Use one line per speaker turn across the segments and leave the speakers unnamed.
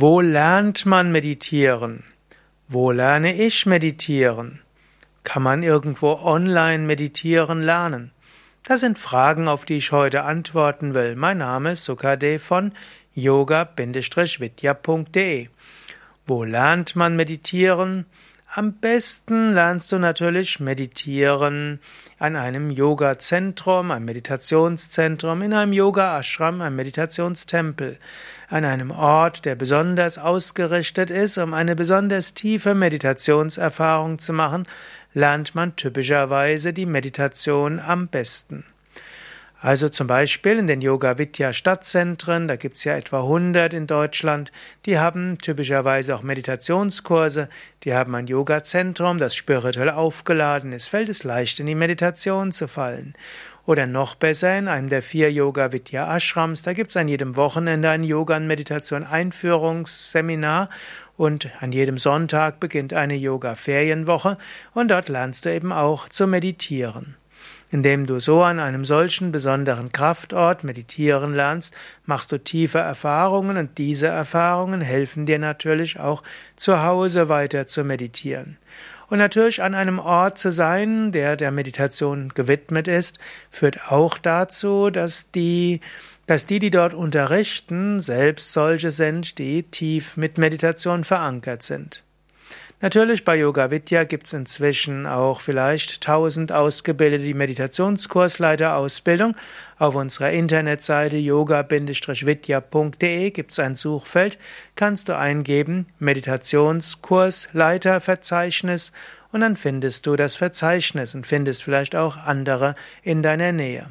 Wo lernt man meditieren? Wo lerne ich meditieren? Kann man irgendwo online meditieren lernen? Das sind Fragen, auf die ich heute antworten will. Mein Name ist Sukade von yoga-vidya.de. Wo lernt man meditieren? Am besten lernst du natürlich meditieren an einem Yoga-Zentrum, einem Meditationszentrum, in einem Yoga-Ashram, einem Meditationstempel, an einem Ort, der besonders ausgerichtet ist, um eine besonders tiefe Meditationserfahrung zu machen, lernt man typischerweise die Meditation am besten. Also zum Beispiel in den Yoga Vidya Stadtzentren, da gibt's ja etwa 100 in Deutschland, die haben typischerweise auch Meditationskurse, die haben ein Yoga-Zentrum, das spirituell aufgeladen ist, fällt es leicht in die Meditation zu fallen. Oder noch besser in einem der vier Yoga Vidya Ashrams, da gibt's an jedem Wochenende ein Yoga- und Meditation-Einführungsseminar und an jedem Sonntag beginnt eine Yoga-Ferienwoche und dort lernst du eben auch zu meditieren. Indem du so an einem solchen besonderen Kraftort meditieren lernst, machst du tiefe Erfahrungen und diese Erfahrungen helfen dir natürlich auch zu Hause weiter zu meditieren. Und natürlich an einem Ort zu sein, der der Meditation gewidmet ist, führt auch dazu, dass die dass die, die dort unterrichten, selbst solche sind, die tief mit Meditation verankert sind. Natürlich bei Yoga Vidya gibt es inzwischen auch vielleicht tausend ausgebildete Meditationskursleiterausbildung. Auf unserer Internetseite yoga-vidya.de gibt es ein Suchfeld, kannst du eingeben Meditationskursleiterverzeichnis und dann findest du das Verzeichnis und findest vielleicht auch andere in deiner Nähe.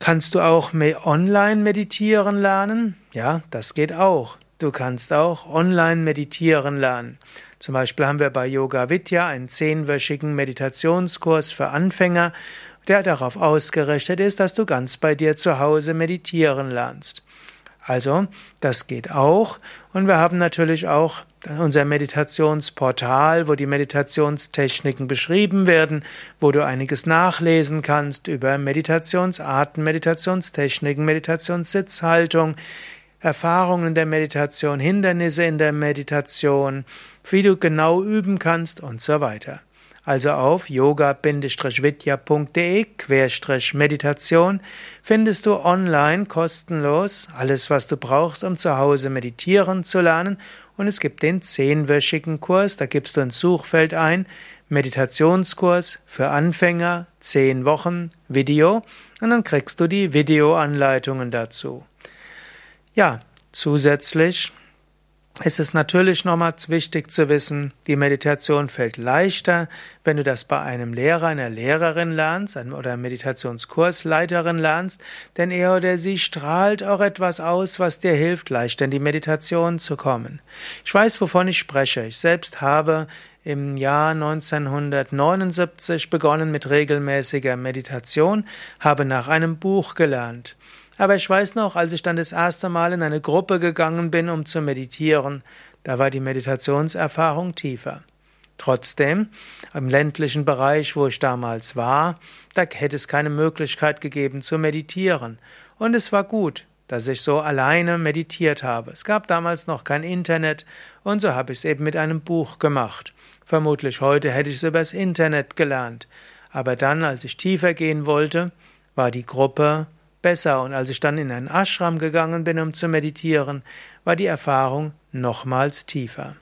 Kannst du auch online meditieren lernen? Ja, das geht auch. Du kannst auch online meditieren lernen. Zum Beispiel haben wir bei Yoga Vidya einen zehnwöchigen Meditationskurs für Anfänger, der darauf ausgerichtet ist, dass du ganz bei dir zu Hause meditieren lernst. Also, das geht auch. Und wir haben natürlich auch unser Meditationsportal, wo die Meditationstechniken beschrieben werden, wo du einiges nachlesen kannst über Meditationsarten, Meditationstechniken, Meditationssitzhaltung, Erfahrungen der Meditation, Hindernisse in der Meditation, wie du genau üben kannst und so weiter. Also auf yoga-vidya.de-meditation findest du online kostenlos alles, was du brauchst, um zu Hause meditieren zu lernen. Und es gibt den zehnwöchigen Kurs, da gibst du ein Suchfeld ein, Meditationskurs für Anfänger, zehn Wochen, Video, und dann kriegst du die Videoanleitungen dazu. Ja, zusätzlich ist es natürlich nochmals wichtig zu wissen, die Meditation fällt leichter, wenn du das bei einem Lehrer, einer Lehrerin lernst oder Meditationskursleiterin lernst, denn er oder sie strahlt auch etwas aus, was dir hilft, leichter in die Meditation zu kommen. Ich weiß, wovon ich spreche. Ich selbst habe im Jahr 1979 begonnen mit regelmäßiger Meditation, habe nach einem Buch gelernt. Aber ich weiß noch, als ich dann das erste Mal in eine Gruppe gegangen bin, um zu meditieren, da war die Meditationserfahrung tiefer. Trotzdem, im ländlichen Bereich, wo ich damals war, da hätte es keine Möglichkeit gegeben zu meditieren. Und es war gut, dass ich so alleine meditiert habe. Es gab damals noch kein Internet und so habe ich es eben mit einem Buch gemacht. Vermutlich heute hätte ich es übers Internet gelernt. Aber dann, als ich tiefer gehen wollte, war die Gruppe besser und als ich dann in einen Ashram gegangen bin, um zu meditieren, war die Erfahrung nochmals tiefer.